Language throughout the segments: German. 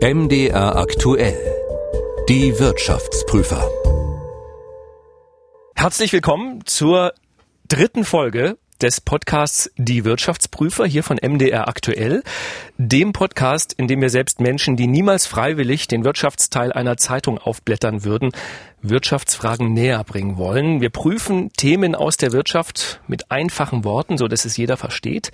MDR aktuell. Die Wirtschaftsprüfer. Herzlich willkommen zur dritten Folge des Podcasts Die Wirtschaftsprüfer hier von MDR aktuell, dem Podcast, in dem wir selbst Menschen, die niemals freiwillig den Wirtschaftsteil einer Zeitung aufblättern würden, Wirtschaftsfragen näher bringen wollen. Wir prüfen Themen aus der Wirtschaft mit einfachen Worten, so dass es jeder versteht.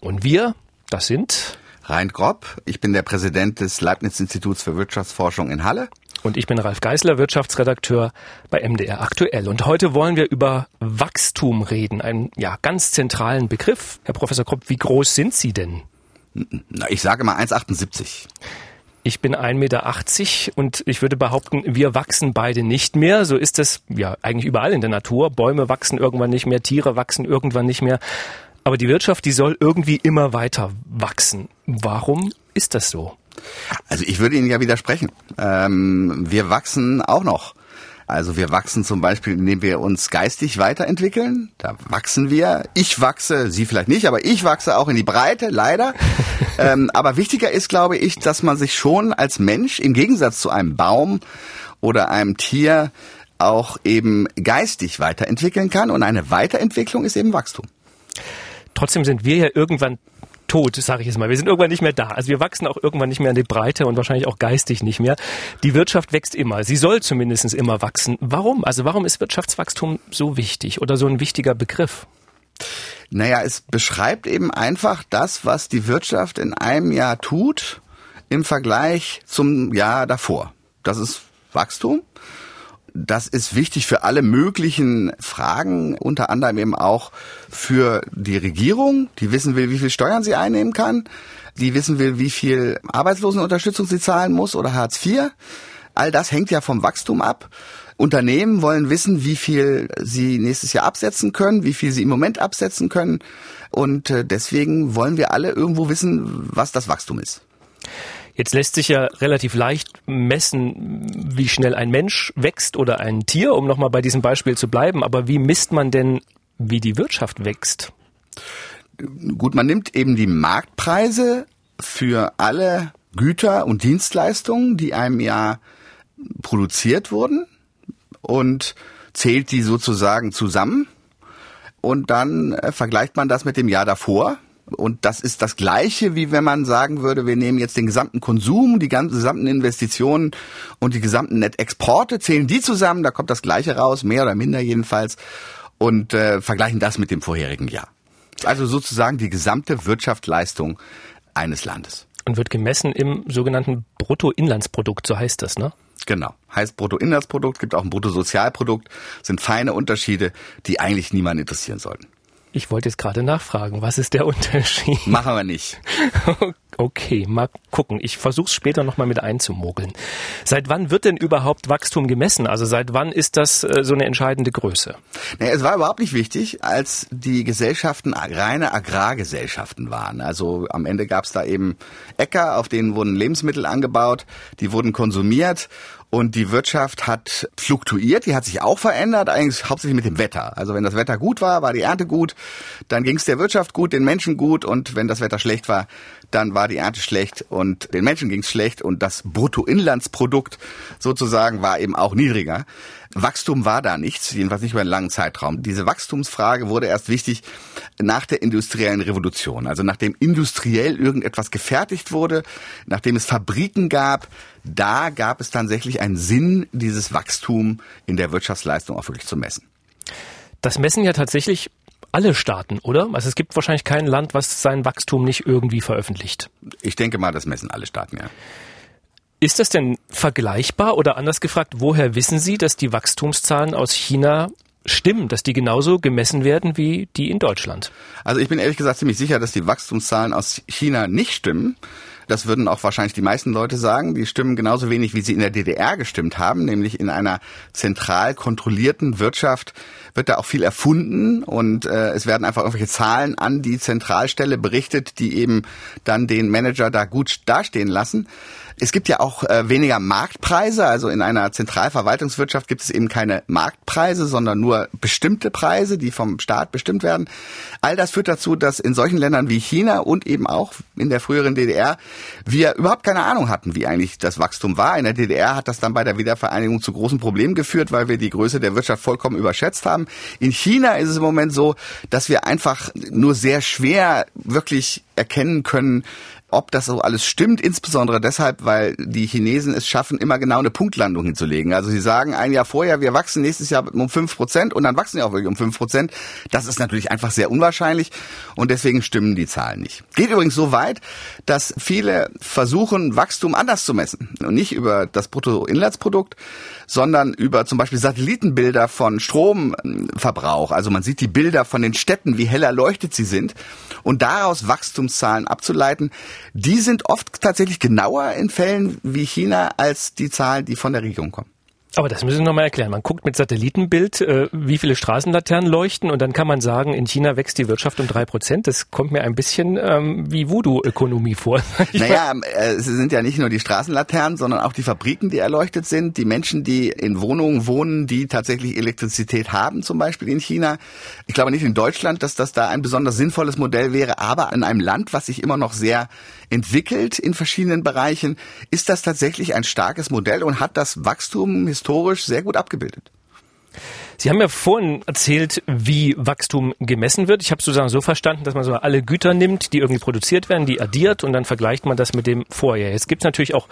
Und wir, das sind Rein Grob. Ich bin der Präsident des Leibniz-Instituts für Wirtschaftsforschung in Halle. Und ich bin Ralf Geißler, Wirtschaftsredakteur bei MDR Aktuell. Und heute wollen wir über Wachstum reden, einen ja, ganz zentralen Begriff. Herr Professor Kropp, wie groß sind Sie denn? Na, ich sage mal 1,78. Ich bin 1,80 Meter und ich würde behaupten, wir wachsen beide nicht mehr. So ist es ja eigentlich überall in der Natur. Bäume wachsen irgendwann nicht mehr, Tiere wachsen irgendwann nicht mehr. Aber die Wirtschaft, die soll irgendwie immer weiter wachsen. Warum ist das so? Also ich würde Ihnen ja widersprechen. Ähm, wir wachsen auch noch. Also wir wachsen zum Beispiel, indem wir uns geistig weiterentwickeln. Da wachsen wir. Ich wachse, Sie vielleicht nicht, aber ich wachse auch in die Breite, leider. ähm, aber wichtiger ist, glaube ich, dass man sich schon als Mensch im Gegensatz zu einem Baum oder einem Tier auch eben geistig weiterentwickeln kann. Und eine Weiterentwicklung ist eben Wachstum. Trotzdem sind wir ja irgendwann tot, sage ich jetzt mal. Wir sind irgendwann nicht mehr da. Also wir wachsen auch irgendwann nicht mehr in die Breite und wahrscheinlich auch geistig nicht mehr. Die Wirtschaft wächst immer. Sie soll zumindest immer wachsen. Warum? Also warum ist Wirtschaftswachstum so wichtig oder so ein wichtiger Begriff? Naja, es beschreibt eben einfach das, was die Wirtschaft in einem Jahr tut im Vergleich zum Jahr davor. Das ist Wachstum. Das ist wichtig für alle möglichen Fragen, unter anderem eben auch für die Regierung, die wissen will, wie viel Steuern sie einnehmen kann, die wissen will, wie viel Arbeitslosenunterstützung sie zahlen muss oder Hartz IV. All das hängt ja vom Wachstum ab. Unternehmen wollen wissen, wie viel sie nächstes Jahr absetzen können, wie viel sie im Moment absetzen können. Und äh, deswegen wollen wir alle irgendwo wissen, was das Wachstum ist. Jetzt lässt sich ja relativ leicht messen, wie schnell ein Mensch wächst oder ein Tier, um nochmal bei diesem Beispiel zu bleiben. Aber wie misst man denn, wie die Wirtschaft wächst? Gut, man nimmt eben die Marktpreise für alle Güter und Dienstleistungen, die einem Jahr produziert wurden und zählt die sozusagen zusammen und dann äh, vergleicht man das mit dem Jahr davor und das ist das Gleiche, wie wenn man sagen würde, wir nehmen jetzt den gesamten Konsum, die ganzen gesamten Investitionen und die gesamten Net-Exporte, zählen die zusammen, da kommt das Gleiche raus, mehr oder minder jedenfalls, und äh, vergleichen das mit dem vorherigen Jahr. Also sozusagen die gesamte Wirtschaftsleistung eines Landes. Und wird gemessen im sogenannten Bruttoinlandsprodukt, so heißt das, ne? Genau. Heißt Bruttoinlandsprodukt, gibt auch ein Bruttosozialprodukt, sind feine Unterschiede, die eigentlich niemanden interessieren sollten. Ich wollte jetzt gerade nachfragen, was ist der Unterschied? Machen wir nicht. Okay, mal gucken. Ich versuche es später nochmal mit einzumogeln. Seit wann wird denn überhaupt Wachstum gemessen? Also seit wann ist das äh, so eine entscheidende Größe? Naja, es war überhaupt nicht wichtig, als die Gesellschaften reine Agrargesellschaften waren. Also am Ende gab es da eben Äcker, auf denen wurden Lebensmittel angebaut, die wurden konsumiert und die Wirtschaft hat fluktuiert, die hat sich auch verändert, eigentlich hauptsächlich mit dem Wetter. Also wenn das Wetter gut war, war die Ernte gut, dann ging es der Wirtschaft gut, den Menschen gut und wenn das Wetter schlecht war, dann war die Ernte schlecht und den Menschen ging es schlecht und das Bruttoinlandsprodukt sozusagen war eben auch niedriger. Wachstum war da nichts, jedenfalls nicht über einen langen Zeitraum. Diese Wachstumsfrage wurde erst wichtig nach der industriellen Revolution, also nachdem industriell irgendetwas gefertigt wurde, nachdem es Fabriken gab, da gab es tatsächlich einen Sinn, dieses Wachstum in der Wirtschaftsleistung auch wirklich zu messen. Das messen ja tatsächlich alle Staaten, oder? Also es gibt wahrscheinlich kein Land, was sein Wachstum nicht irgendwie veröffentlicht. Ich denke mal, das messen alle Staaten, ja. Ist das denn vergleichbar oder anders gefragt, woher wissen Sie, dass die Wachstumszahlen aus China stimmen, dass die genauso gemessen werden wie die in Deutschland? Also ich bin ehrlich gesagt ziemlich sicher, dass die Wachstumszahlen aus China nicht stimmen. Das würden auch wahrscheinlich die meisten Leute sagen. Die stimmen genauso wenig, wie sie in der DDR gestimmt haben, nämlich in einer zentral kontrollierten Wirtschaft wird da auch viel erfunden und äh, es werden einfach irgendwelche Zahlen an die Zentralstelle berichtet, die eben dann den Manager da gut dastehen lassen. Es gibt ja auch äh, weniger Marktpreise. Also in einer Zentralverwaltungswirtschaft gibt es eben keine Marktpreise, sondern nur bestimmte Preise, die vom Staat bestimmt werden. All das führt dazu, dass in solchen Ländern wie China und eben auch in der früheren DDR wir überhaupt keine Ahnung hatten, wie eigentlich das Wachstum war. In der DDR hat das dann bei der Wiedervereinigung zu großen Problemen geführt, weil wir die Größe der Wirtschaft vollkommen überschätzt haben. In China ist es im Moment so, dass wir einfach nur sehr schwer wirklich erkennen können, ob das so alles stimmt, insbesondere deshalb, weil die Chinesen es schaffen, immer genau eine Punktlandung hinzulegen. Also sie sagen ein Jahr vorher, wir wachsen nächstes Jahr um fünf Prozent und dann wachsen sie auch wirklich um fünf Prozent. Das ist natürlich einfach sehr unwahrscheinlich und deswegen stimmen die Zahlen nicht. Geht übrigens so weit, dass viele versuchen, Wachstum anders zu messen und nicht über das Bruttoinlandsprodukt, sondern über zum Beispiel Satellitenbilder von Stromverbrauch. Also man sieht die Bilder von den Städten, wie hell erleuchtet sie sind und daraus Wachstumszahlen abzuleiten, die sind oft tatsächlich genauer in Fällen wie China als die Zahlen, die von der Regierung kommen. Aber das müssen Sie nochmal erklären. Man guckt mit Satellitenbild, äh, wie viele Straßenlaternen leuchten und dann kann man sagen, in China wächst die Wirtschaft um drei Prozent. Das kommt mir ein bisschen ähm, wie Voodoo-Ökonomie vor. naja, äh, es sind ja nicht nur die Straßenlaternen, sondern auch die Fabriken, die erleuchtet sind, die Menschen, die in Wohnungen wohnen, die tatsächlich Elektrizität haben, zum Beispiel in China. Ich glaube nicht in Deutschland, dass das da ein besonders sinnvolles Modell wäre, aber in einem Land, was sich immer noch sehr entwickelt in verschiedenen Bereichen, ist das tatsächlich ein starkes Modell und hat das Wachstum historisch sehr gut abgebildet. Sie haben ja vorhin erzählt, wie Wachstum gemessen wird. Ich habe sozusagen so verstanden, dass man so alle Güter nimmt, die irgendwie produziert werden, die addiert und dann vergleicht man das mit dem Vorjahr. Jetzt gibt es natürlich auch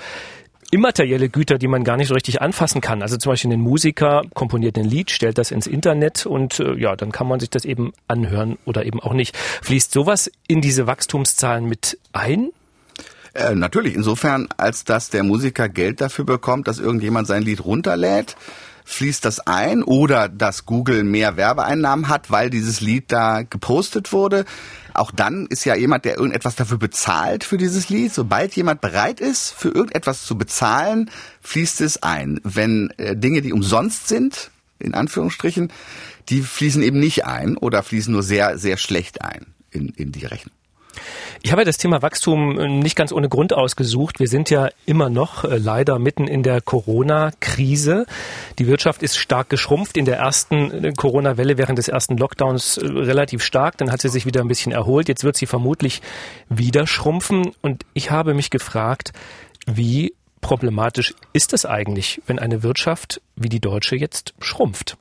immaterielle Güter, die man gar nicht so richtig anfassen kann. Also zum Beispiel ein Musiker komponiert ein Lied, stellt das ins Internet und äh, ja, dann kann man sich das eben anhören oder eben auch nicht. Fließt sowas in diese Wachstumszahlen mit ein? Äh, natürlich, insofern, als dass der Musiker Geld dafür bekommt, dass irgendjemand sein Lied runterlädt, fließt das ein oder dass Google mehr Werbeeinnahmen hat, weil dieses Lied da gepostet wurde. Auch dann ist ja jemand, der irgendetwas dafür bezahlt für dieses Lied. Sobald jemand bereit ist, für irgendetwas zu bezahlen, fließt es ein. Wenn äh, Dinge, die umsonst sind, in Anführungsstrichen, die fließen eben nicht ein oder fließen nur sehr, sehr schlecht ein in, in die Rechnung. Ich habe das Thema Wachstum äh, nicht ganz ohne Grund ausgesucht. Wir sind ja immer noch äh, leider mitten in der Corona-Krise. Die Wirtschaft ist stark geschrumpft. In der ersten äh, Corona-Welle während des ersten Lockdowns relativ stark. Dann hat sie sich wieder ein bisschen erholt. Jetzt wird sie vermutlich wieder schrumpfen. Und ich habe mich gefragt, wie problematisch ist es eigentlich, wenn eine Wirtschaft wie die deutsche jetzt schrumpft?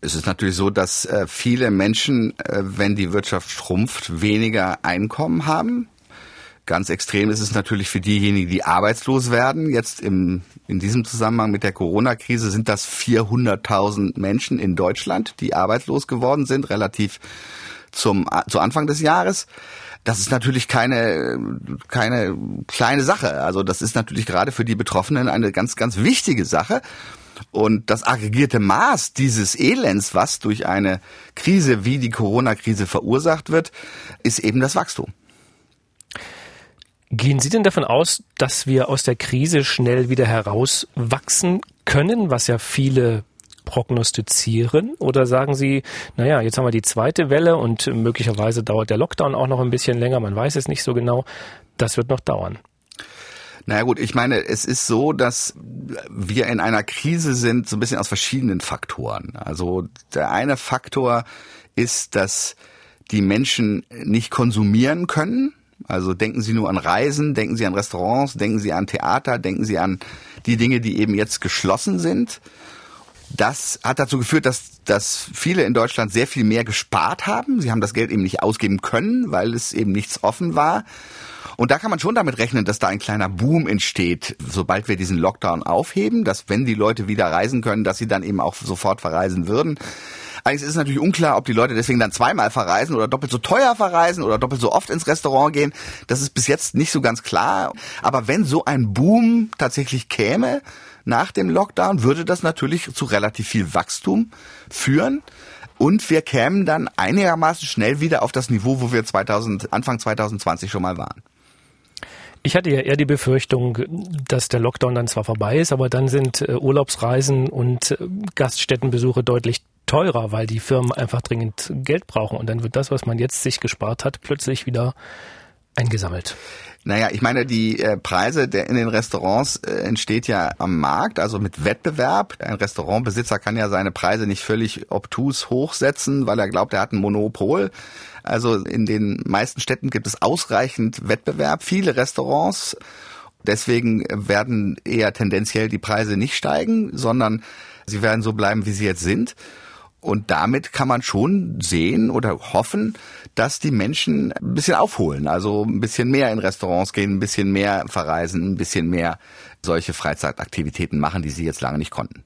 Es ist natürlich so, dass äh, viele Menschen, äh, wenn die Wirtschaft schrumpft, weniger Einkommen haben. Ganz extrem ist es natürlich für diejenigen, die arbeitslos werden. Jetzt im, in diesem Zusammenhang mit der Corona-Krise sind das 400.000 Menschen in Deutschland, die arbeitslos geworden sind, relativ zum, zu Anfang des Jahres. Das ist natürlich keine, keine kleine Sache. Also das ist natürlich gerade für die Betroffenen eine ganz, ganz wichtige Sache. Und das aggregierte Maß dieses Elends, was durch eine Krise wie die Corona-Krise verursacht wird, ist eben das Wachstum. Gehen Sie denn davon aus, dass wir aus der Krise schnell wieder herauswachsen können, was ja viele prognostizieren? Oder sagen Sie, naja, jetzt haben wir die zweite Welle und möglicherweise dauert der Lockdown auch noch ein bisschen länger, man weiß es nicht so genau, das wird noch dauern? Naja gut, ich meine, es ist so, dass wir in einer Krise sind, so ein bisschen aus verschiedenen Faktoren. Also der eine Faktor ist, dass die Menschen nicht konsumieren können. Also denken Sie nur an Reisen, denken Sie an Restaurants, denken Sie an Theater, denken Sie an die Dinge, die eben jetzt geschlossen sind. Das hat dazu geführt, dass, dass viele in Deutschland sehr viel mehr gespart haben. Sie haben das Geld eben nicht ausgeben können, weil es eben nichts offen war. Und da kann man schon damit rechnen, dass da ein kleiner Boom entsteht, sobald wir diesen Lockdown aufheben, dass wenn die Leute wieder reisen können, dass sie dann eben auch sofort verreisen würden. Eigentlich ist es natürlich unklar, ob die Leute deswegen dann zweimal verreisen oder doppelt so teuer verreisen oder doppelt so oft ins Restaurant gehen. Das ist bis jetzt nicht so ganz klar. Aber wenn so ein Boom tatsächlich käme nach dem Lockdown, würde das natürlich zu relativ viel Wachstum führen. Und wir kämen dann einigermaßen schnell wieder auf das Niveau, wo wir 2000, Anfang 2020 schon mal waren. Ich hatte ja eher die Befürchtung, dass der Lockdown dann zwar vorbei ist, aber dann sind äh, Urlaubsreisen und äh, Gaststättenbesuche deutlich teurer, weil die Firmen einfach dringend Geld brauchen. Und dann wird das, was man jetzt sich gespart hat, plötzlich wieder eingesammelt. Naja, ich meine, die äh, Preise der in den Restaurants äh, entsteht ja am Markt, also mit Wettbewerb. Ein Restaurantbesitzer kann ja seine Preise nicht völlig obtus hochsetzen, weil er glaubt, er hat ein Monopol. Also in den meisten Städten gibt es ausreichend Wettbewerb, viele Restaurants. Deswegen werden eher tendenziell die Preise nicht steigen, sondern sie werden so bleiben, wie sie jetzt sind. Und damit kann man schon sehen oder hoffen, dass die Menschen ein bisschen aufholen, also ein bisschen mehr in Restaurants gehen, ein bisschen mehr verreisen, ein bisschen mehr solche Freizeitaktivitäten machen, die sie jetzt lange nicht konnten.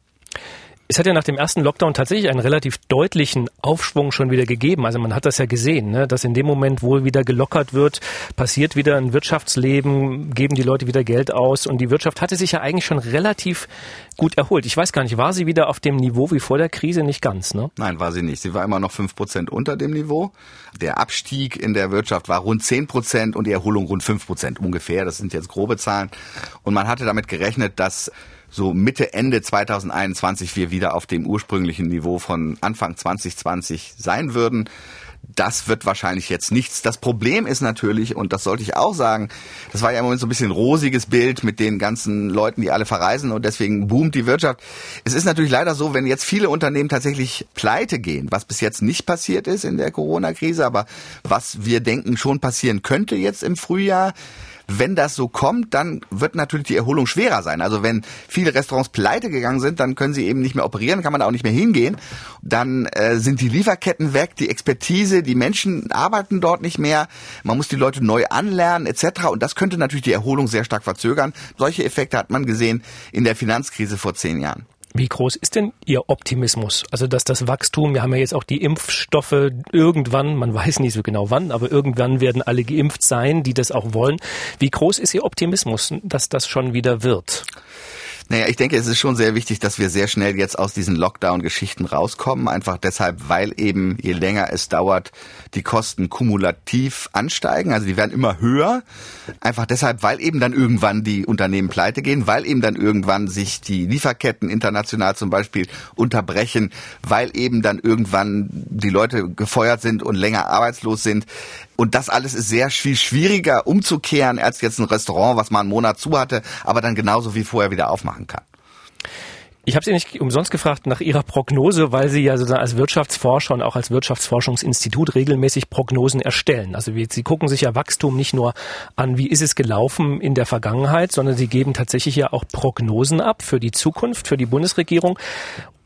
Es hat ja nach dem ersten Lockdown tatsächlich einen relativ deutlichen Aufschwung schon wieder gegeben. Also man hat das ja gesehen, ne? dass in dem Moment, wo wieder gelockert wird, passiert wieder ein Wirtschaftsleben, geben die Leute wieder Geld aus und die Wirtschaft hatte sich ja eigentlich schon relativ gut erholt. Ich weiß gar nicht, war sie wieder auf dem Niveau wie vor der Krise? Nicht ganz, ne? Nein, war sie nicht. Sie war immer noch fünf Prozent unter dem Niveau. Der Abstieg in der Wirtschaft war rund zehn Prozent und die Erholung rund fünf Prozent ungefähr. Das sind jetzt grobe Zahlen. Und man hatte damit gerechnet, dass so Mitte, Ende 2021 wir wieder auf dem ursprünglichen Niveau von Anfang 2020 sein würden. Das wird wahrscheinlich jetzt nichts. Das Problem ist natürlich, und das sollte ich auch sagen, das war ja im Moment so ein bisschen rosiges Bild mit den ganzen Leuten, die alle verreisen und deswegen boomt die Wirtschaft. Es ist natürlich leider so, wenn jetzt viele Unternehmen tatsächlich pleite gehen, was bis jetzt nicht passiert ist in der Corona-Krise, aber was wir denken schon passieren könnte jetzt im Frühjahr, wenn das so kommt, dann wird natürlich die Erholung schwerer sein. Also wenn viele Restaurants pleite gegangen sind, dann können sie eben nicht mehr operieren, kann man da auch nicht mehr hingehen. Dann äh, sind die Lieferketten weg, die Expertise, die Menschen arbeiten dort nicht mehr. Man muss die Leute neu anlernen etc. Und das könnte natürlich die Erholung sehr stark verzögern. Solche Effekte hat man gesehen in der Finanzkrise vor zehn Jahren. Wie groß ist denn Ihr Optimismus? Also, dass das Wachstum, wir haben ja jetzt auch die Impfstoffe irgendwann, man weiß nicht so genau wann, aber irgendwann werden alle geimpft sein, die das auch wollen. Wie groß ist Ihr Optimismus, dass das schon wieder wird? Naja, ich denke, es ist schon sehr wichtig, dass wir sehr schnell jetzt aus diesen Lockdown-Geschichten rauskommen. Einfach deshalb, weil eben, je länger es dauert, die Kosten kumulativ ansteigen. Also die werden immer höher. Einfach deshalb, weil eben dann irgendwann die Unternehmen pleite gehen, weil eben dann irgendwann sich die Lieferketten international zum Beispiel unterbrechen, weil eben dann irgendwann die Leute gefeuert sind und länger arbeitslos sind. Und das alles ist sehr viel schwieriger umzukehren als jetzt ein Restaurant, was mal einen Monat zu hatte, aber dann genauso wie vorher wieder aufmachen kann. Ich habe Sie nicht umsonst gefragt nach Ihrer Prognose, weil Sie ja sozusagen als Wirtschaftsforscher und auch als Wirtschaftsforschungsinstitut regelmäßig Prognosen erstellen. Also Sie gucken sich ja Wachstum nicht nur an, wie ist es gelaufen in der Vergangenheit, sondern Sie geben tatsächlich ja auch Prognosen ab für die Zukunft, für die Bundesregierung.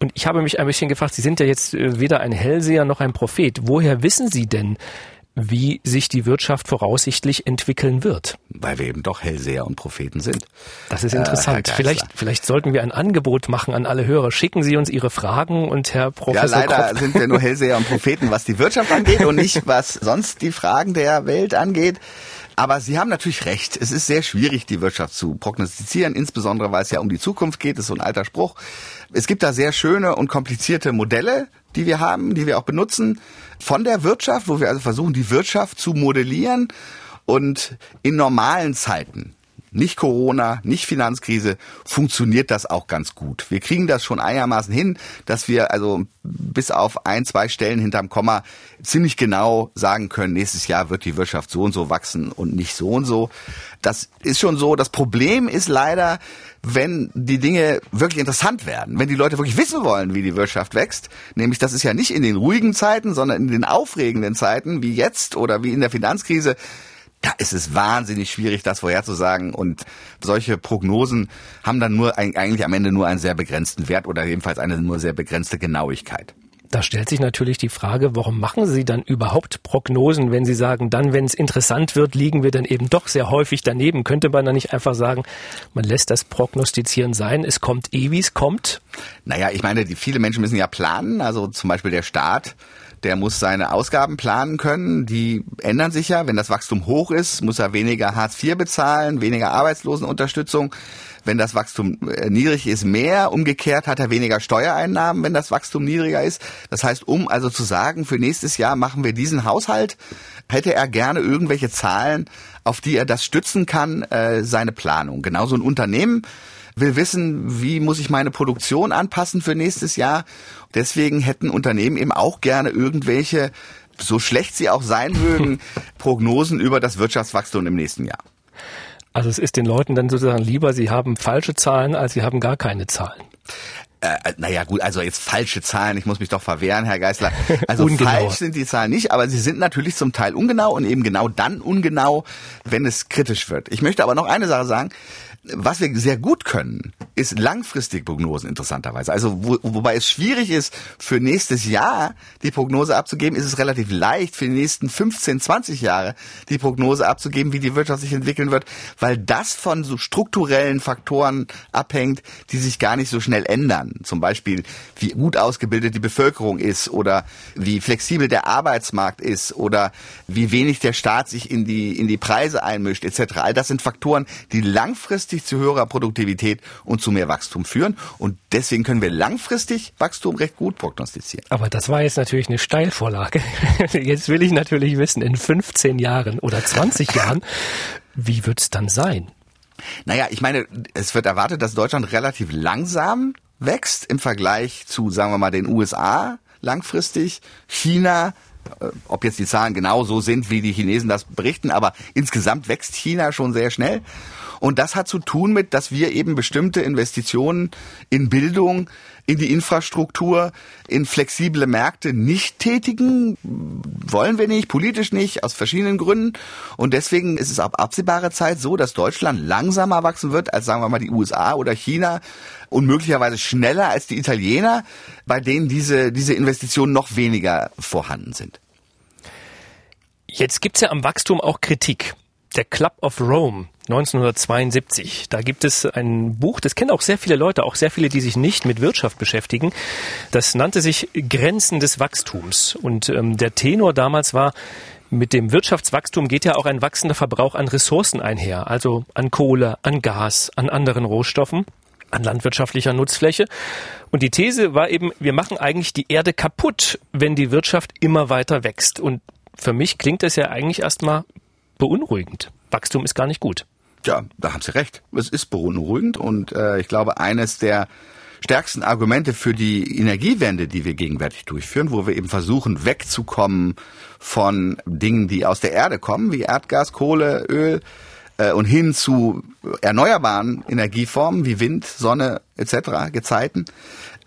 Und ich habe mich ein bisschen gefragt, Sie sind ja jetzt äh, weder ein Hellseher noch ein Prophet. Woher wissen Sie denn, wie sich die Wirtschaft voraussichtlich entwickeln wird. Weil wir eben doch Hellseher und Propheten sind. Das ist interessant. Äh, vielleicht, vielleicht sollten wir ein Angebot machen an alle Hörer. Schicken Sie uns Ihre Fragen und Herr Professor Ja, leider Kropf. sind wir nur Hellseher und Propheten, was die Wirtschaft angeht und nicht was sonst die Fragen der Welt angeht. Aber Sie haben natürlich recht. Es ist sehr schwierig, die Wirtschaft zu prognostizieren, insbesondere weil es ja um die Zukunft geht. Das ist so ein alter Spruch. Es gibt da sehr schöne und komplizierte Modelle, die wir haben, die wir auch benutzen von der Wirtschaft, wo wir also versuchen, die Wirtschaft zu modellieren und in normalen Zeiten nicht Corona, nicht Finanzkrise, funktioniert das auch ganz gut. Wir kriegen das schon einigermaßen hin, dass wir also bis auf ein, zwei Stellen hinterm Komma ziemlich genau sagen können, nächstes Jahr wird die Wirtschaft so und so wachsen und nicht so und so. Das ist schon so. Das Problem ist leider, wenn die Dinge wirklich interessant werden, wenn die Leute wirklich wissen wollen, wie die Wirtschaft wächst, nämlich das ist ja nicht in den ruhigen Zeiten, sondern in den aufregenden Zeiten wie jetzt oder wie in der Finanzkrise, da ist es wahnsinnig schwierig, das vorherzusagen. Und solche Prognosen haben dann nur eigentlich am Ende nur einen sehr begrenzten Wert oder jedenfalls eine nur sehr begrenzte Genauigkeit. Da stellt sich natürlich die Frage, warum machen Sie dann überhaupt Prognosen, wenn Sie sagen, dann, wenn es interessant wird, liegen wir dann eben doch sehr häufig daneben. Könnte man dann nicht einfach sagen, man lässt das Prognostizieren sein, es kommt eh, wie es kommt? Naja, ich meine, die, viele Menschen müssen ja planen, also zum Beispiel der Staat der muss seine Ausgaben planen können. Die ändern sich ja. Wenn das Wachstum hoch ist, muss er weniger Hartz IV bezahlen, weniger Arbeitslosenunterstützung. Wenn das Wachstum äh, niedrig ist, mehr. Umgekehrt hat er weniger Steuereinnahmen, wenn das Wachstum niedriger ist. Das heißt, um also zu sagen, für nächstes Jahr machen wir diesen Haushalt, hätte er gerne irgendwelche Zahlen, auf die er das stützen kann, äh, seine Planung. Genauso ein Unternehmen will wissen, wie muss ich meine Produktion anpassen für nächstes Jahr. Deswegen hätten Unternehmen eben auch gerne irgendwelche, so schlecht sie auch sein mögen, Prognosen über das Wirtschaftswachstum im nächsten Jahr. Also es ist den Leuten dann sozusagen lieber, sie haben falsche Zahlen, als sie haben gar keine Zahlen. Äh, naja gut, also jetzt falsche Zahlen, ich muss mich doch verwehren, Herr Geisler. Also falsch sind die Zahlen nicht, aber sie sind natürlich zum Teil ungenau und eben genau dann ungenau, wenn es kritisch wird. Ich möchte aber noch eine Sache sagen, was wir sehr gut können, ist langfristig Prognosen interessanterweise. Also wo, wobei es schwierig ist, für nächstes Jahr die Prognose abzugeben, ist es relativ leicht, für die nächsten 15, 20 Jahre die Prognose abzugeben, wie die Wirtschaft sich entwickeln wird, weil das von so strukturellen Faktoren abhängt, die sich gar nicht so schnell ändern. Zum Beispiel, wie gut ausgebildet die Bevölkerung ist oder wie flexibel der Arbeitsmarkt ist oder wie wenig der Staat sich in die, in die Preise einmischt etc. All das sind Faktoren, die langfristig zu höherer Produktivität und zu mehr Wachstum führen. Und deswegen können wir langfristig Wachstum recht gut prognostizieren. Aber das war jetzt natürlich eine Steilvorlage. Jetzt will ich natürlich wissen, in 15 Jahren oder 20 Jahren, wie wird es dann sein? Naja, ich meine, es wird erwartet, dass Deutschland relativ langsam wächst im Vergleich zu, sagen wir mal, den USA langfristig, China, äh, ob jetzt die Zahlen genau so sind, wie die Chinesen das berichten, aber insgesamt wächst China schon sehr schnell. Und das hat zu tun mit, dass wir eben bestimmte Investitionen in Bildung, in die Infrastruktur, in flexible Märkte nicht tätigen. Wollen wir nicht, politisch nicht, aus verschiedenen Gründen. Und deswegen ist es ab absehbarer Zeit so, dass Deutschland langsamer wachsen wird als, sagen wir mal, die USA oder China und möglicherweise schneller als die Italiener, bei denen diese, diese Investitionen noch weniger vorhanden sind. Jetzt gibt's ja am Wachstum auch Kritik. Der Club of Rome 1972. Da gibt es ein Buch, das kennen auch sehr viele Leute, auch sehr viele, die sich nicht mit Wirtschaft beschäftigen. Das nannte sich Grenzen des Wachstums. Und ähm, der Tenor damals war, mit dem Wirtschaftswachstum geht ja auch ein wachsender Verbrauch an Ressourcen einher, also an Kohle, an Gas, an anderen Rohstoffen an landwirtschaftlicher Nutzfläche. Und die These war eben, wir machen eigentlich die Erde kaputt, wenn die Wirtschaft immer weiter wächst. Und für mich klingt das ja eigentlich erstmal beunruhigend. Wachstum ist gar nicht gut. Ja, da haben Sie recht. Es ist beunruhigend und äh, ich glaube, eines der stärksten Argumente für die Energiewende, die wir gegenwärtig durchführen, wo wir eben versuchen, wegzukommen von Dingen, die aus der Erde kommen, wie Erdgas, Kohle, Öl, äh, und hin zu erneuerbaren Energieformen wie Wind, Sonne etc., Gezeiten,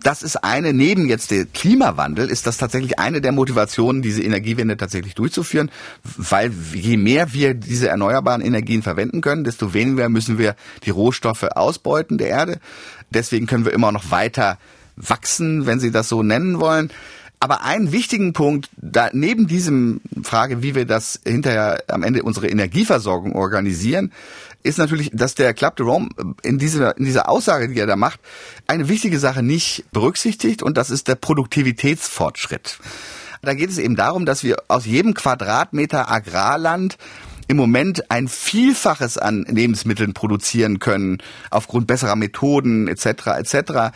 das ist eine, neben jetzt der Klimawandel, ist das tatsächlich eine der Motivationen, diese Energiewende tatsächlich durchzuführen, weil je mehr wir diese erneuerbaren Energien verwenden können, desto weniger müssen wir die Rohstoffe ausbeuten der Erde. Deswegen können wir immer noch weiter wachsen, wenn Sie das so nennen wollen. Aber einen wichtigen Punkt, da neben diesem Frage, wie wir das hinterher am Ende unsere Energieversorgung organisieren, ist natürlich, dass der Club de Rome in dieser, in dieser Aussage, die er da macht, eine wichtige Sache nicht berücksichtigt und das ist der Produktivitätsfortschritt. Da geht es eben darum, dass wir aus jedem Quadratmeter Agrarland im Moment ein Vielfaches an Lebensmitteln produzieren können, aufgrund besserer Methoden etc. etc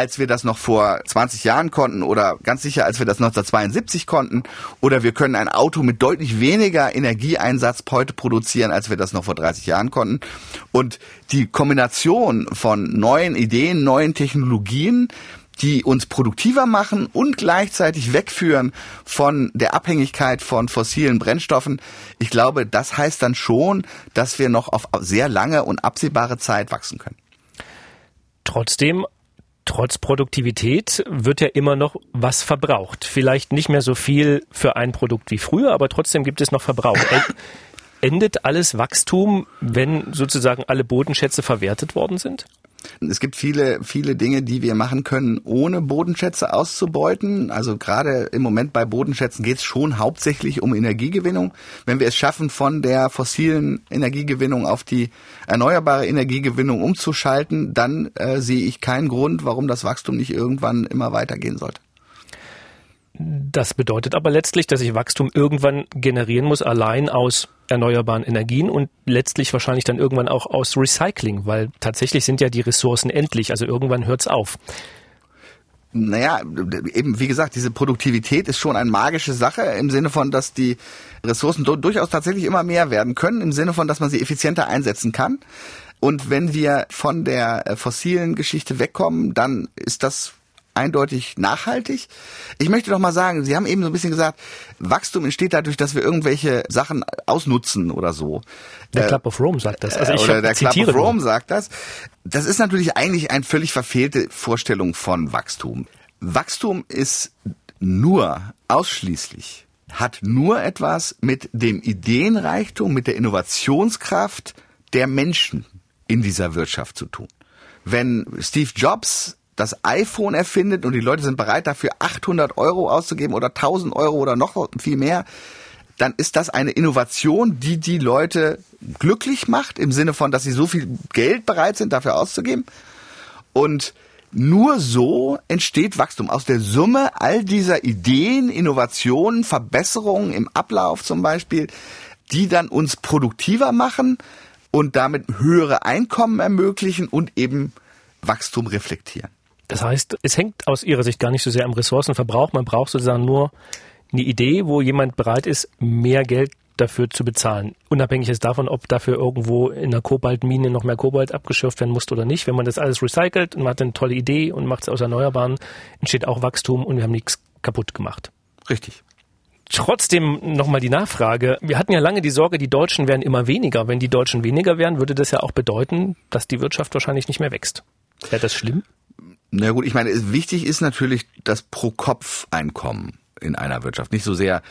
als wir das noch vor 20 Jahren konnten oder ganz sicher, als wir das 1972 konnten. Oder wir können ein Auto mit deutlich weniger Energieeinsatz heute produzieren, als wir das noch vor 30 Jahren konnten. Und die Kombination von neuen Ideen, neuen Technologien, die uns produktiver machen und gleichzeitig wegführen von der Abhängigkeit von fossilen Brennstoffen. Ich glaube, das heißt dann schon, dass wir noch auf sehr lange und absehbare Zeit wachsen können. Trotzdem trotz Produktivität wird ja immer noch was verbraucht. Vielleicht nicht mehr so viel für ein Produkt wie früher, aber trotzdem gibt es noch Verbrauch. Endet alles Wachstum, wenn sozusagen alle Bodenschätze verwertet worden sind? Es gibt viele, viele Dinge, die wir machen können, ohne Bodenschätze auszubeuten. Also gerade im Moment bei Bodenschätzen geht es schon hauptsächlich um Energiegewinnung. Wenn wir es schaffen, von der fossilen Energiegewinnung auf die erneuerbare Energiegewinnung umzuschalten, dann äh, sehe ich keinen Grund, warum das Wachstum nicht irgendwann immer weitergehen sollte. Das bedeutet aber letztlich, dass ich Wachstum irgendwann generieren muss, allein aus erneuerbaren Energien und letztlich wahrscheinlich dann irgendwann auch aus Recycling, weil tatsächlich sind ja die Ressourcen endlich, also irgendwann hört es auf. Naja, eben wie gesagt, diese Produktivität ist schon eine magische Sache im Sinne von, dass die Ressourcen durchaus tatsächlich immer mehr werden können, im Sinne von, dass man sie effizienter einsetzen kann. Und wenn wir von der äh, fossilen Geschichte wegkommen, dann ist das eindeutig nachhaltig. Ich möchte doch mal sagen, Sie haben eben so ein bisschen gesagt, Wachstum entsteht dadurch, dass wir irgendwelche Sachen ausnutzen oder so. Der äh, Club of Rome sagt das. Also ich oder der Club of Rome sagt das. Das ist natürlich eigentlich eine völlig verfehlte Vorstellung von Wachstum. Wachstum ist nur ausschließlich hat nur etwas mit dem Ideenreichtum, mit der Innovationskraft der Menschen in dieser Wirtschaft zu tun. Wenn Steve Jobs das iPhone erfindet und die Leute sind bereit dafür 800 Euro auszugeben oder 1000 Euro oder noch viel mehr, dann ist das eine Innovation, die die Leute glücklich macht im Sinne von, dass sie so viel Geld bereit sind dafür auszugeben. Und nur so entsteht Wachstum. Aus der Summe all dieser Ideen, Innovationen, Verbesserungen im Ablauf zum Beispiel, die dann uns produktiver machen und damit höhere Einkommen ermöglichen und eben Wachstum reflektieren. Das heißt, es hängt aus Ihrer Sicht gar nicht so sehr am Ressourcenverbrauch. Man braucht sozusagen nur eine Idee, wo jemand bereit ist, mehr Geld dafür zu bezahlen. Unabhängig ist davon, ob dafür irgendwo in einer Kobaltmine noch mehr Kobalt abgeschürft werden muss oder nicht. Wenn man das alles recycelt und man hat eine tolle Idee und macht es aus Erneuerbaren, entsteht auch Wachstum und wir haben nichts kaputt gemacht. Richtig. Trotzdem nochmal die Nachfrage. Wir hatten ja lange die Sorge, die Deutschen werden immer weniger. Wenn die Deutschen weniger wären, würde das ja auch bedeuten, dass die Wirtschaft wahrscheinlich nicht mehr wächst. Wäre das schlimm? Na gut, ich meine, wichtig ist natürlich das Pro-Kopf-Einkommen in einer Wirtschaft. Nicht so sehr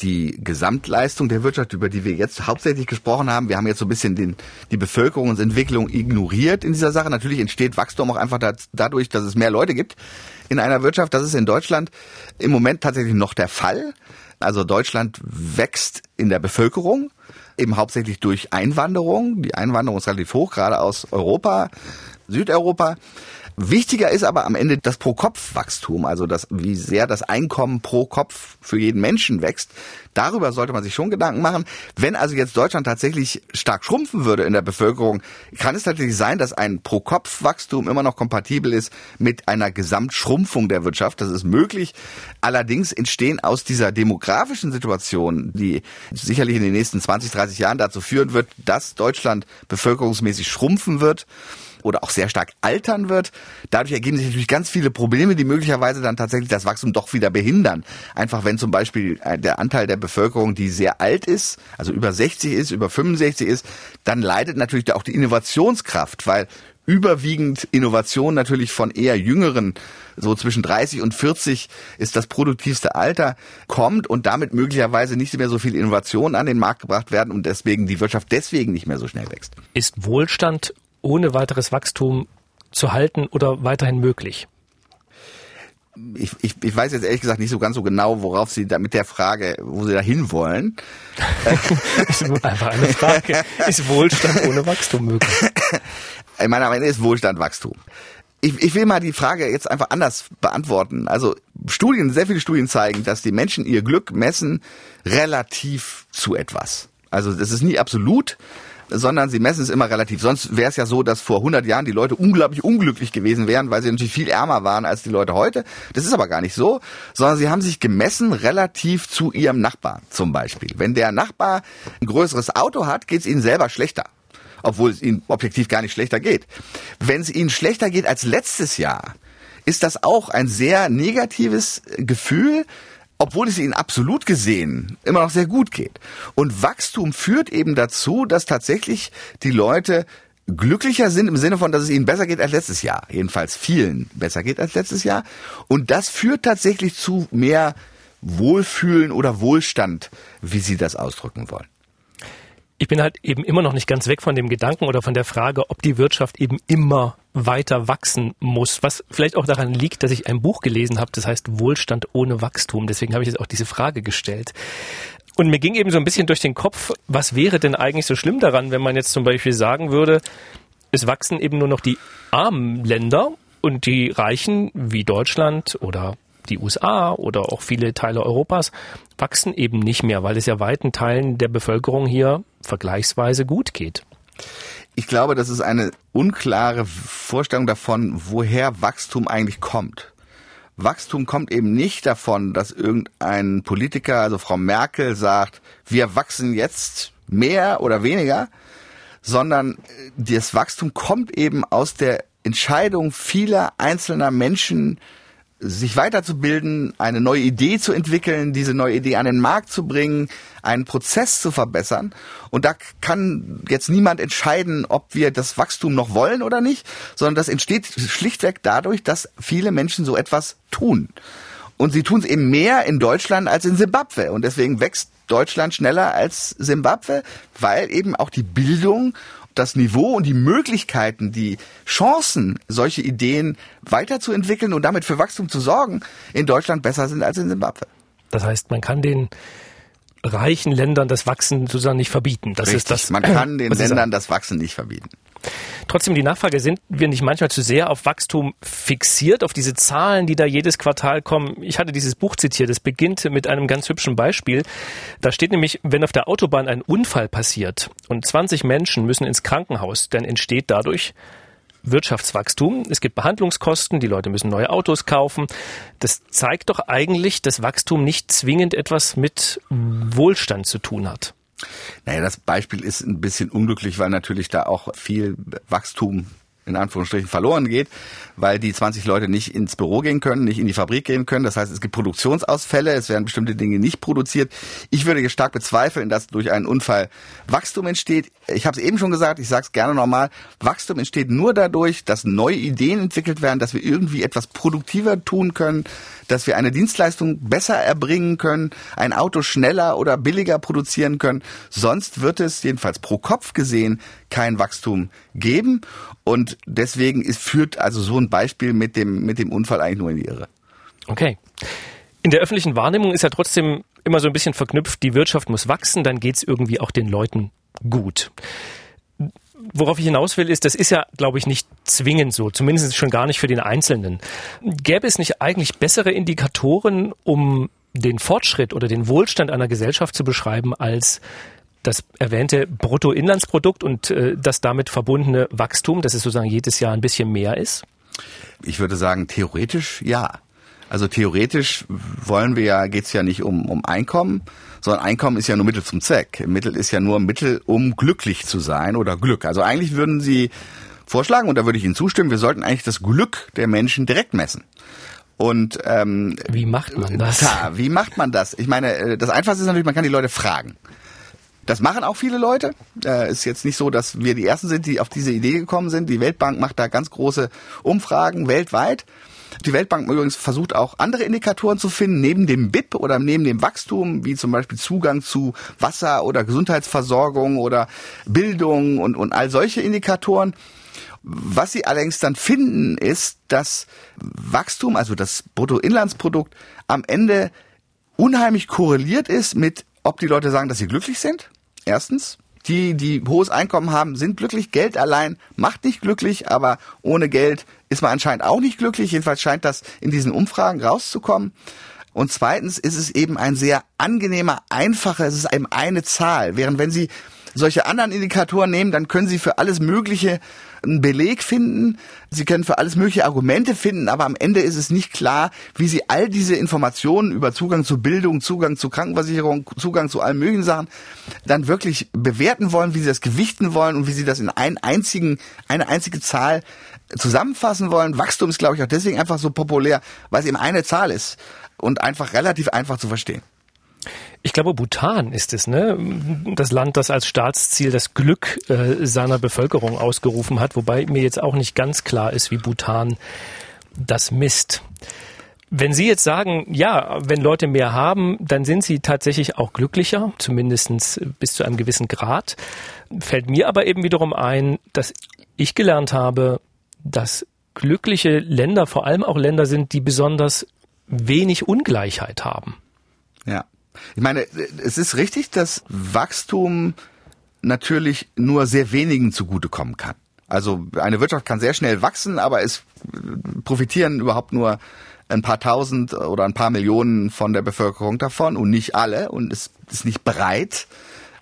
die Gesamtleistung der Wirtschaft, über die wir jetzt hauptsächlich gesprochen haben. Wir haben jetzt so ein bisschen den, die Bevölkerungsentwicklung ignoriert in dieser Sache. Natürlich entsteht Wachstum auch einfach dadurch, dass es mehr Leute gibt in einer Wirtschaft. Das ist in Deutschland im Moment tatsächlich noch der Fall. Also Deutschland wächst in der Bevölkerung, eben hauptsächlich durch Einwanderung. Die Einwanderung ist relativ hoch, gerade aus Europa, Südeuropa. Wichtiger ist aber am Ende das Pro-Kopf-Wachstum, also das, wie sehr das Einkommen pro Kopf für jeden Menschen wächst. Darüber sollte man sich schon Gedanken machen. Wenn also jetzt Deutschland tatsächlich stark schrumpfen würde in der Bevölkerung, kann es natürlich sein, dass ein Pro-Kopf-Wachstum immer noch kompatibel ist mit einer Gesamtschrumpfung der Wirtschaft. Das ist möglich. Allerdings entstehen aus dieser demografischen Situation, die sicherlich in den nächsten 20, 30 Jahren dazu führen wird, dass Deutschland bevölkerungsmäßig schrumpfen wird, oder auch sehr stark altern wird. Dadurch ergeben sich natürlich ganz viele Probleme, die möglicherweise dann tatsächlich das Wachstum doch wieder behindern. Einfach wenn zum Beispiel äh, der Anteil der Bevölkerung, die sehr alt ist, also über 60 ist, über 65 ist, dann leidet natürlich auch die Innovationskraft, weil überwiegend Innovation natürlich von eher jüngeren, so zwischen 30 und 40 ist das produktivste Alter, kommt und damit möglicherweise nicht mehr so viel Innovation an den Markt gebracht werden und deswegen die Wirtschaft deswegen nicht mehr so schnell wächst. Ist Wohlstand ohne weiteres Wachstum zu halten oder weiterhin möglich? Ich, ich, ich weiß jetzt ehrlich gesagt nicht so ganz so genau, worauf Sie da mit der Frage, wo Sie da hinwollen. ist einfach eine Frage. Ist Wohlstand ohne Wachstum möglich? Ich meine, am Ende ist Wohlstand Wachstum. Ich, ich will mal die Frage jetzt einfach anders beantworten. Also Studien, sehr viele Studien zeigen, dass die Menschen ihr Glück messen relativ zu etwas. Also das ist nie absolut, sondern sie messen es immer relativ. Sonst wäre es ja so, dass vor 100 Jahren die Leute unglaublich unglücklich gewesen wären, weil sie natürlich viel ärmer waren als die Leute heute. Das ist aber gar nicht so, sondern sie haben sich gemessen relativ zu ihrem Nachbar zum Beispiel. Wenn der Nachbar ein größeres Auto hat, geht es ihnen selber schlechter obwohl es ihnen objektiv gar nicht schlechter geht. Wenn es ihnen schlechter geht als letztes Jahr, ist das auch ein sehr negatives Gefühl, obwohl es ihnen absolut gesehen immer noch sehr gut geht. Und Wachstum führt eben dazu, dass tatsächlich die Leute glücklicher sind im Sinne von, dass es ihnen besser geht als letztes Jahr. Jedenfalls vielen besser geht als letztes Jahr. Und das führt tatsächlich zu mehr Wohlfühlen oder Wohlstand, wie Sie das ausdrücken wollen ich bin halt eben immer noch nicht ganz weg von dem Gedanken oder von der Frage, ob die Wirtschaft eben immer weiter wachsen muss, was vielleicht auch daran liegt, dass ich ein Buch gelesen habe, das heißt Wohlstand ohne Wachstum. Deswegen habe ich jetzt auch diese Frage gestellt. Und mir ging eben so ein bisschen durch den Kopf, was wäre denn eigentlich so schlimm daran, wenn man jetzt zum Beispiel sagen würde, es wachsen eben nur noch die armen Länder und die Reichen wie Deutschland oder die USA oder auch viele Teile Europas wachsen eben nicht mehr, weil es ja weiten Teilen der Bevölkerung hier vergleichsweise gut geht. Ich glaube, das ist eine unklare Vorstellung davon, woher Wachstum eigentlich kommt. Wachstum kommt eben nicht davon, dass irgendein Politiker, also Frau Merkel, sagt, wir wachsen jetzt mehr oder weniger, sondern das Wachstum kommt eben aus der Entscheidung vieler einzelner Menschen, sich weiterzubilden, eine neue Idee zu entwickeln, diese neue Idee an den Markt zu bringen, einen Prozess zu verbessern. Und da kann jetzt niemand entscheiden, ob wir das Wachstum noch wollen oder nicht, sondern das entsteht schlichtweg dadurch, dass viele Menschen so etwas tun. Und sie tun es eben mehr in Deutschland als in Simbabwe. Und deswegen wächst Deutschland schneller als Simbabwe, weil eben auch die Bildung das Niveau und die Möglichkeiten, die Chancen, solche Ideen weiterzuentwickeln und damit für Wachstum zu sorgen, in Deutschland besser sind als in Simbabwe. Das heißt, man kann den reichen Ländern das Wachsen sozusagen nicht verbieten. Das Richtig, ist das. man kann den Ländern das Wachsen nicht verbieten. Trotzdem die Nachfrage, sind wir nicht manchmal zu sehr auf Wachstum fixiert, auf diese Zahlen, die da jedes Quartal kommen? Ich hatte dieses Buch zitiert, es beginnt mit einem ganz hübschen Beispiel. Da steht nämlich, wenn auf der Autobahn ein Unfall passiert und 20 Menschen müssen ins Krankenhaus, dann entsteht dadurch Wirtschaftswachstum. Es gibt Behandlungskosten, die Leute müssen neue Autos kaufen. Das zeigt doch eigentlich, dass Wachstum nicht zwingend etwas mit Wohlstand zu tun hat. Naja, das Beispiel ist ein bisschen unglücklich, weil natürlich da auch viel Wachstum in Anführungsstrichen verloren geht, weil die 20 Leute nicht ins Büro gehen können, nicht in die Fabrik gehen können. Das heißt, es gibt Produktionsausfälle, es werden bestimmte Dinge nicht produziert. Ich würde stark bezweifeln, dass durch einen Unfall Wachstum entsteht. Ich habe es eben schon gesagt, ich sage es gerne nochmal, Wachstum entsteht nur dadurch, dass neue Ideen entwickelt werden, dass wir irgendwie etwas produktiver tun können, dass wir eine Dienstleistung besser erbringen können, ein Auto schneller oder billiger produzieren können. Sonst wird es jedenfalls pro Kopf gesehen kein Wachstum geben. Und deswegen ist, führt also so ein Beispiel mit dem, mit dem Unfall eigentlich nur in die Irre. Okay. In der öffentlichen Wahrnehmung ist ja trotzdem immer so ein bisschen verknüpft, die Wirtschaft muss wachsen, dann geht es irgendwie auch den Leuten gut. Worauf ich hinaus will, ist, das ist ja, glaube ich, nicht zwingend so, zumindest schon gar nicht für den Einzelnen. Gäbe es nicht eigentlich bessere Indikatoren, um den Fortschritt oder den Wohlstand einer Gesellschaft zu beschreiben, als das erwähnte Bruttoinlandsprodukt und äh, das damit verbundene Wachstum, dass es sozusagen jedes Jahr ein bisschen mehr ist? Ich würde sagen, theoretisch ja. Also theoretisch wollen wir ja, geht's ja nicht um, um Einkommen, sondern Einkommen ist ja nur Mittel zum Zweck. Mittel ist ja nur Mittel, um glücklich zu sein oder Glück. Also eigentlich würden Sie vorschlagen, und da würde ich Ihnen zustimmen, wir sollten eigentlich das Glück der Menschen direkt messen. Und ähm, wie macht man das? Ja, wie macht man das? Ich meine, äh, das Einfachste ist natürlich, man kann die Leute fragen. Das machen auch viele Leute. Äh, ist jetzt nicht so, dass wir die Ersten sind, die auf diese Idee gekommen sind. Die Weltbank macht da ganz große Umfragen weltweit. Die Weltbank übrigens versucht auch andere Indikatoren zu finden, neben dem BIP oder neben dem Wachstum, wie zum Beispiel Zugang zu Wasser oder Gesundheitsversorgung oder Bildung und, und all solche Indikatoren. Was sie allerdings dann finden, ist, dass Wachstum, also das Bruttoinlandsprodukt, am Ende unheimlich korreliert ist mit, ob die Leute sagen, dass sie glücklich sind. Erstens. Die, die hohes Einkommen haben, sind glücklich. Geld allein macht nicht glücklich, aber ohne Geld ist man anscheinend auch nicht glücklich. Jedenfalls scheint das in diesen Umfragen rauszukommen. Und zweitens ist es eben ein sehr angenehmer, einfacher, es ist eben eine Zahl. Während wenn Sie solche anderen Indikatoren nehmen, dann können Sie für alles Mögliche einen Beleg finden. Sie können für alles mögliche Argumente finden, aber am Ende ist es nicht klar, wie Sie all diese Informationen über Zugang zu Bildung, Zugang zu Krankenversicherung, Zugang zu allen möglichen Sachen dann wirklich bewerten wollen, wie Sie das gewichten wollen und wie Sie das in einen einzigen, eine einzige Zahl zusammenfassen wollen. Wachstum ist, glaube ich, auch deswegen einfach so populär, weil es eben eine Zahl ist und einfach relativ einfach zu verstehen. Ich glaube, Bhutan ist es, ne? Das Land, das als Staatsziel das Glück äh, seiner Bevölkerung ausgerufen hat, wobei mir jetzt auch nicht ganz klar ist, wie Bhutan das misst. Wenn Sie jetzt sagen, ja, wenn Leute mehr haben, dann sind sie tatsächlich auch glücklicher, zumindest bis zu einem gewissen Grad, fällt mir aber eben wiederum ein, dass ich gelernt habe, dass glückliche Länder vor allem auch Länder sind, die besonders wenig Ungleichheit haben. Ich meine, es ist richtig, dass Wachstum natürlich nur sehr wenigen zugutekommen kann. Also eine Wirtschaft kann sehr schnell wachsen, aber es profitieren überhaupt nur ein paar tausend oder ein paar Millionen von der Bevölkerung davon und nicht alle und es ist nicht bereit,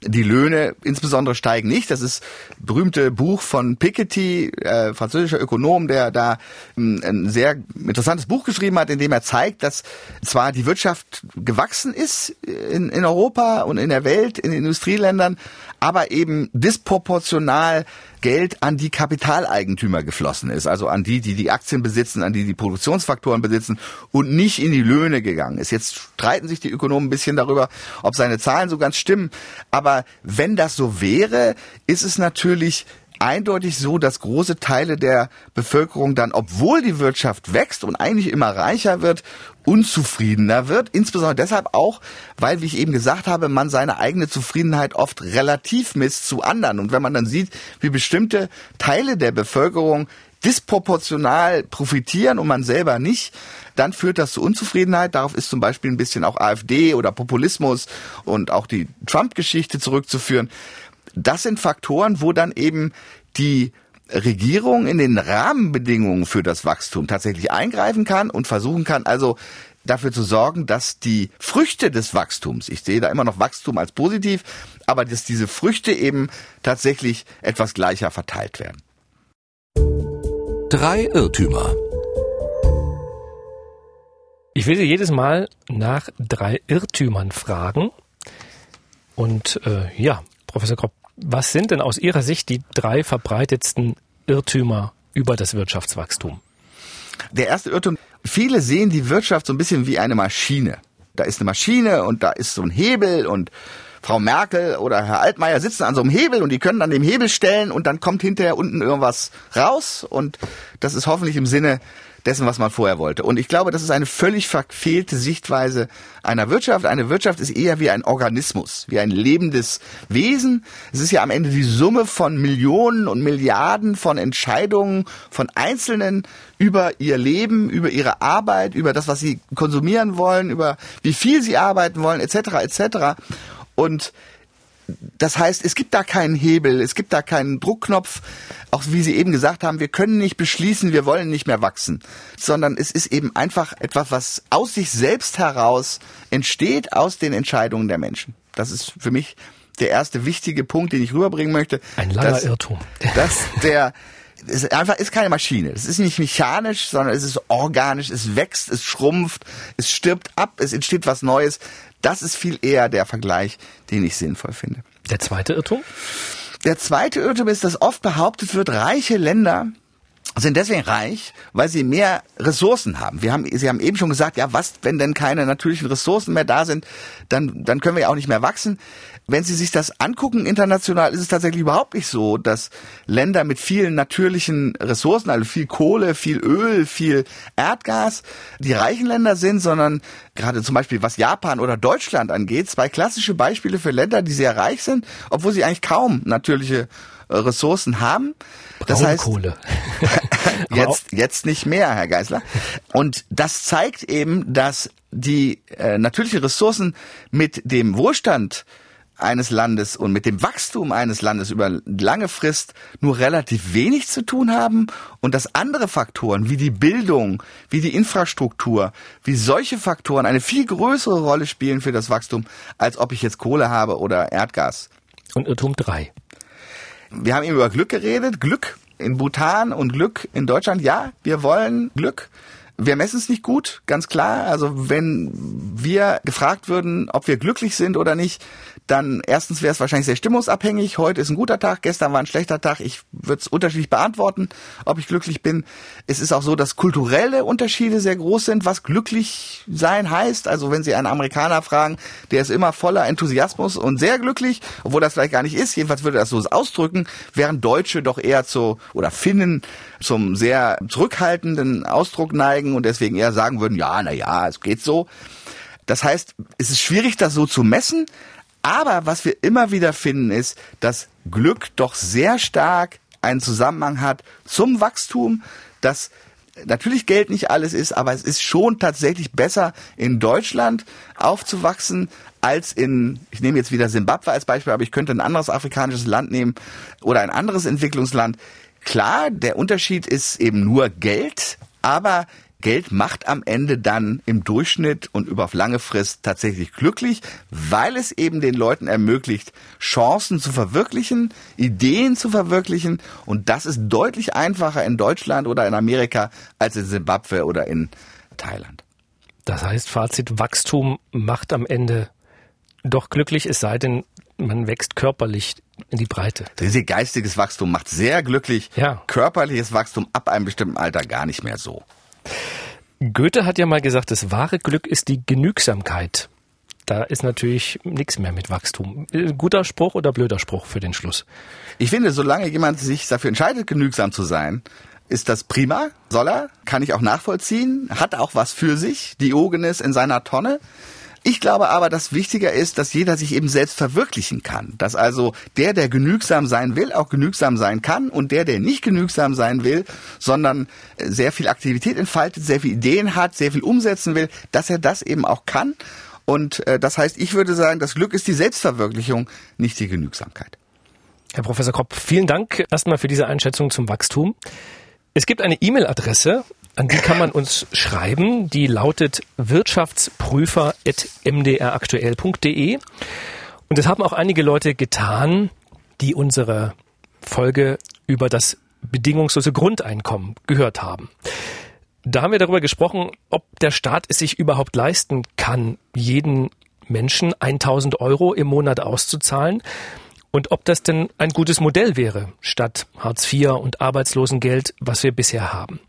Die Löhne insbesondere steigen nicht. Das ist berühmte Buch von Piketty, äh, französischer Ökonom, der da ähm, ein sehr interessantes Buch geschrieben hat, in dem er zeigt, dass zwar die Wirtschaft gewachsen ist in, in Europa und in der Welt, in den Industrieländern, aber eben disproportional Geld an die Kapitaleigentümer geflossen ist, also an die, die die Aktien besitzen, an die die Produktionsfaktoren besitzen und nicht in die Löhne gegangen ist. Jetzt streiten sich die Ökonomen ein bisschen darüber, ob seine Zahlen so ganz stimmen, aber wenn das so wäre, ist es natürlich eindeutig so, dass große Teile der Bevölkerung dann, obwohl die Wirtschaft wächst und eigentlich immer reicher wird, unzufriedener wird. Insbesondere deshalb auch, weil, wie ich eben gesagt habe, man seine eigene Zufriedenheit oft relativ misst zu anderen. Und wenn man dann sieht, wie bestimmte Teile der Bevölkerung disproportional profitieren und man selber nicht, dann führt das zu Unzufriedenheit. Darauf ist zum Beispiel ein bisschen auch AfD oder Populismus und auch die Trump-Geschichte zurückzuführen das sind Faktoren, wo dann eben die Regierung in den Rahmenbedingungen für das Wachstum tatsächlich eingreifen kann und versuchen kann, also dafür zu sorgen, dass die Früchte des Wachstums, ich sehe da immer noch Wachstum als positiv, aber dass diese Früchte eben tatsächlich etwas gleicher verteilt werden. Drei Irrtümer. Ich will Sie jedes Mal nach drei Irrtümern fragen. Und äh, ja, Professor Kropp, was sind denn aus Ihrer Sicht die drei verbreitetsten Irrtümer über das Wirtschaftswachstum? Der erste Irrtum, viele sehen die Wirtschaft so ein bisschen wie eine Maschine. Da ist eine Maschine und da ist so ein Hebel und Frau Merkel oder Herr Altmaier sitzen an so einem Hebel und die können an dem Hebel stellen und dann kommt hinterher unten irgendwas raus und das ist hoffentlich im Sinne dessen, was man vorher wollte. Und ich glaube, das ist eine völlig verfehlte Sichtweise einer Wirtschaft. Eine Wirtschaft ist eher wie ein Organismus, wie ein lebendes Wesen. Es ist ja am Ende die Summe von Millionen und Milliarden von Entscheidungen von Einzelnen über ihr Leben, über ihre Arbeit, über das, was sie konsumieren wollen, über wie viel sie arbeiten wollen, etc. etc. Und das heißt, es gibt da keinen Hebel, es gibt da keinen Druckknopf, auch wie Sie eben gesagt haben, wir können nicht beschließen, wir wollen nicht mehr wachsen, sondern es ist eben einfach etwas, was aus sich selbst heraus entsteht, aus den Entscheidungen der Menschen. Das ist für mich der erste wichtige Punkt, den ich rüberbringen möchte. Ein langer dass, Irrtum. Dass der es einfach ist keine Maschine. Es ist nicht mechanisch, sondern es ist organisch. Es wächst, es schrumpft, es stirbt ab, es entsteht was Neues. Das ist viel eher der Vergleich, den ich sinnvoll finde. Der zweite Irrtum? Der zweite Irrtum ist, dass oft behauptet wird, reiche Länder sind deswegen reich, weil sie mehr Ressourcen haben. Wir haben, Sie haben eben schon gesagt, ja, was, wenn denn keine natürlichen Ressourcen mehr da sind, dann, dann können wir ja auch nicht mehr wachsen. Wenn Sie sich das angucken international, ist es tatsächlich überhaupt nicht so, dass Länder mit vielen natürlichen Ressourcen, also viel Kohle, viel Öl, viel Erdgas, die reichen Länder sind, sondern gerade zum Beispiel was Japan oder Deutschland angeht, zwei klassische Beispiele für Länder, die sehr reich sind, obwohl sie eigentlich kaum natürliche Ressourcen haben. Das heißt, jetzt, jetzt nicht mehr, Herr Geisler. Und das zeigt eben, dass die äh, natürliche Ressourcen mit dem Wohlstand eines Landes und mit dem Wachstum eines Landes über lange Frist nur relativ wenig zu tun haben und dass andere Faktoren wie die Bildung, wie die Infrastruktur, wie solche Faktoren eine viel größere Rolle spielen für das Wachstum, als ob ich jetzt Kohle habe oder Erdgas. Und Irrtum 3. Wir haben eben über Glück geredet. Glück in Bhutan und Glück in Deutschland. Ja, wir wollen Glück. Wir messen es nicht gut, ganz klar. Also wenn wir gefragt würden, ob wir glücklich sind oder nicht, dann erstens wäre es wahrscheinlich sehr stimmungsabhängig. Heute ist ein guter Tag, gestern war ein schlechter Tag. Ich würde es unterschiedlich beantworten, ob ich glücklich bin. Es ist auch so, dass kulturelle Unterschiede sehr groß sind, was glücklich sein heißt. Also wenn Sie einen Amerikaner fragen, der ist immer voller Enthusiasmus und sehr glücklich, obwohl das vielleicht gar nicht ist. Jedenfalls würde das so ausdrücken, während Deutsche doch eher zu, oder Finnen zum sehr zurückhaltenden Ausdruck neigen und deswegen eher sagen würden, ja, na ja, es geht so. Das heißt, es ist schwierig, das so zu messen, aber was wir immer wieder finden, ist, dass Glück doch sehr stark einen Zusammenhang hat zum Wachstum, dass natürlich Geld nicht alles ist, aber es ist schon tatsächlich besser in Deutschland aufzuwachsen als in, ich nehme jetzt wieder Simbabwe als Beispiel, aber ich könnte ein anderes afrikanisches Land nehmen oder ein anderes Entwicklungsland. Klar, der Unterschied ist eben nur Geld, aber Geld macht am Ende dann im Durchschnitt und über auf lange Frist tatsächlich glücklich, weil es eben den Leuten ermöglicht, Chancen zu verwirklichen, Ideen zu verwirklichen. Und das ist deutlich einfacher in Deutschland oder in Amerika als in Simbabwe oder in Thailand. Das heißt, Fazit, Wachstum macht am Ende doch glücklich, es sei denn, man wächst körperlich in die Breite. Diese geistiges Wachstum macht sehr glücklich. Ja. Körperliches Wachstum ab einem bestimmten Alter gar nicht mehr so. Goethe hat ja mal gesagt, das wahre Glück ist die Genügsamkeit. Da ist natürlich nichts mehr mit Wachstum. Guter Spruch oder blöder Spruch für den Schluss? Ich finde, solange jemand sich dafür entscheidet, genügsam zu sein, ist das prima, soll er, kann ich auch nachvollziehen, hat auch was für sich, Diogenes in seiner Tonne. Ich glaube aber, dass wichtiger ist, dass jeder sich eben selbst verwirklichen kann. Dass also der, der genügsam sein will, auch genügsam sein kann und der, der nicht genügsam sein will, sondern sehr viel Aktivität entfaltet, sehr viel Ideen hat, sehr viel umsetzen will, dass er das eben auch kann. Und äh, das heißt, ich würde sagen, das Glück ist die Selbstverwirklichung, nicht die Genügsamkeit. Herr Professor Kopp, vielen Dank erstmal für diese Einschätzung zum Wachstum. Es gibt eine E-Mail-Adresse, an die kann man uns schreiben. Die lautet wirtschaftsprüfer.mdraktuell.de. Und das haben auch einige Leute getan, die unsere Folge über das bedingungslose Grundeinkommen gehört haben. Da haben wir darüber gesprochen, ob der Staat es sich überhaupt leisten kann, jeden Menschen 1000 Euro im Monat auszuzahlen und ob das denn ein gutes Modell wäre, statt Hartz IV und Arbeitslosengeld, was wir bisher haben.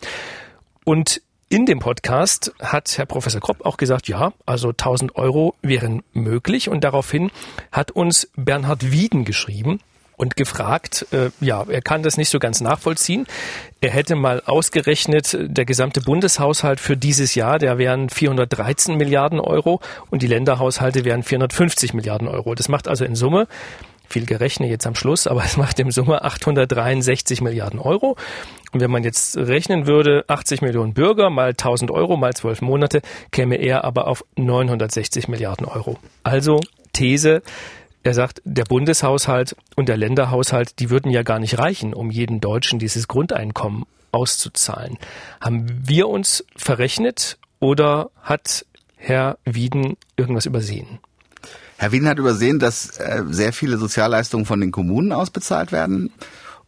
Und in dem Podcast hat Herr Professor Kropp auch gesagt, ja, also 1000 Euro wären möglich. Und daraufhin hat uns Bernhard Wieden geschrieben und gefragt, äh, ja, er kann das nicht so ganz nachvollziehen. Er hätte mal ausgerechnet, der gesamte Bundeshaushalt für dieses Jahr, der wären 413 Milliarden Euro und die Länderhaushalte wären 450 Milliarden Euro. Das macht also in Summe viel gerechnet jetzt am Schluss, aber es macht im Summe 863 Milliarden Euro. Und wenn man jetzt rechnen würde, 80 Millionen Bürger mal 1000 Euro mal 12 Monate, käme er aber auf 960 Milliarden Euro. Also These, er sagt, der Bundeshaushalt und der Länderhaushalt, die würden ja gar nicht reichen, um jeden Deutschen dieses Grundeinkommen auszuzahlen. Haben wir uns verrechnet oder hat Herr Wieden irgendwas übersehen? Herr Wien hat übersehen, dass äh, sehr viele Sozialleistungen von den Kommunen ausbezahlt werden.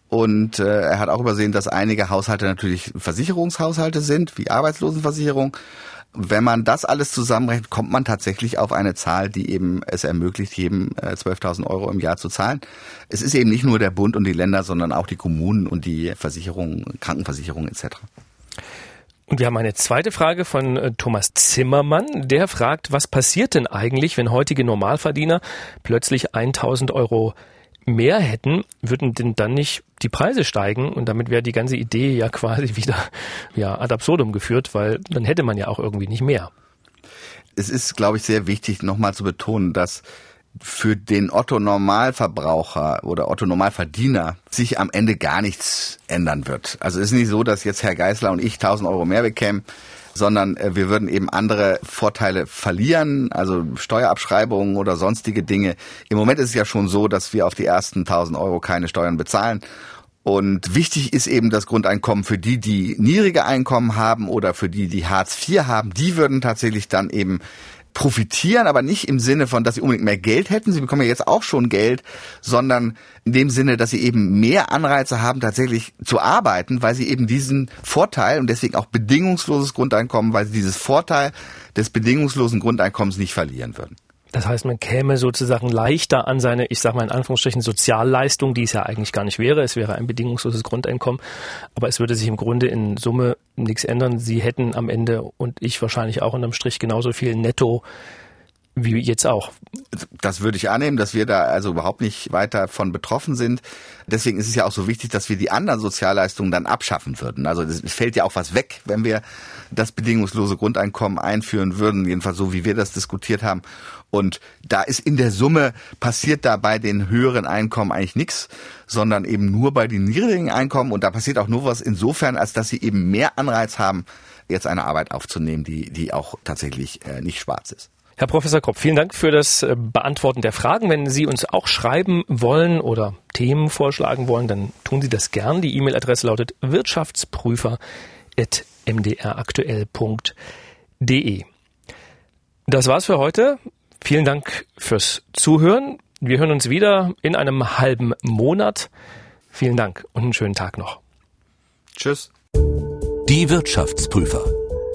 Und äh, er hat auch übersehen, dass einige Haushalte natürlich Versicherungshaushalte sind, wie Arbeitslosenversicherung. Wenn man das alles zusammenrechnet, kommt man tatsächlich auf eine Zahl, die eben es ermöglicht, jedem äh, 12.000 Euro im Jahr zu zahlen. Es ist eben nicht nur der Bund und die Länder, sondern auch die Kommunen und die Versicherungen, Krankenversicherungen etc. Und wir haben eine zweite Frage von äh, Thomas Zimmermann. Der fragt, was passiert denn eigentlich, wenn heutige Normalverdiener plötzlich 1000 Euro mehr hätten, würden denn dann nicht die Preise steigen und damit wäre die ganze Idee ja quasi wieder ja, ad absurdum geführt, weil dann hätte man ja auch irgendwie nicht mehr. Es ist, glaube ich, sehr wichtig, nochmal zu betonen, dass für den Otto Normalverbraucher oder Otto Normalverdiener sich am Ende gar nichts ändern wird. Also es ist nicht so, dass jetzt Herr Geisler und ich 1000 Euro mehr bekämen, sondern äh, wir würden eben andere Vorteile verlieren, also Steuerabschreibungen oder sonstige Dinge. Im Moment ist es ja schon so, dass wir auf die ersten 1000 Euro keine Steuern bezahlen. Und wichtig ist eben das Grundeinkommen für die, die niedrige Einkommen haben oder für die, die Hartz IV haben. Die würden tatsächlich dann eben profitieren, aber nicht im Sinne von, dass sie unbedingt mehr Geld hätten. Sie bekommen ja jetzt auch schon Geld, sondern in dem Sinne, dass sie eben mehr Anreize haben, tatsächlich zu arbeiten, weil sie eben diesen Vorteil und deswegen auch bedingungsloses Grundeinkommen, weil sie dieses Vorteil des bedingungslosen Grundeinkommens nicht verlieren würden. Das heißt, man käme sozusagen leichter an seine, ich sage mal in Anführungsstrichen, Sozialleistung, die es ja eigentlich gar nicht wäre. Es wäre ein bedingungsloses Grundeinkommen, aber es würde sich im Grunde in Summe nichts ändern. Sie hätten am Ende und ich wahrscheinlich auch unterm Strich genauso viel netto wie jetzt auch. Das würde ich annehmen, dass wir da also überhaupt nicht weiter von betroffen sind. Deswegen ist es ja auch so wichtig, dass wir die anderen Sozialleistungen dann abschaffen würden. Also es fällt ja auch was weg, wenn wir das bedingungslose Grundeinkommen einführen würden, jedenfalls so wie wir das diskutiert haben. Und da ist in der Summe passiert da bei den höheren Einkommen eigentlich nichts, sondern eben nur bei den niedrigen Einkommen. Und da passiert auch nur was insofern, als dass sie eben mehr Anreiz haben, jetzt eine Arbeit aufzunehmen, die, die auch tatsächlich äh, nicht schwarz ist. Herr Professor Kropp, vielen Dank für das äh, Beantworten der Fragen. Wenn Sie uns auch schreiben wollen oder Themen vorschlagen wollen, dann tun Sie das gern. Die E-Mail-Adresse lautet wirtschaftsprüfer@ mdraktuell.de. Das war's für heute. Vielen Dank fürs Zuhören. Wir hören uns wieder in einem halben Monat. Vielen Dank und einen schönen Tag noch. Tschüss. Die Wirtschaftsprüfer.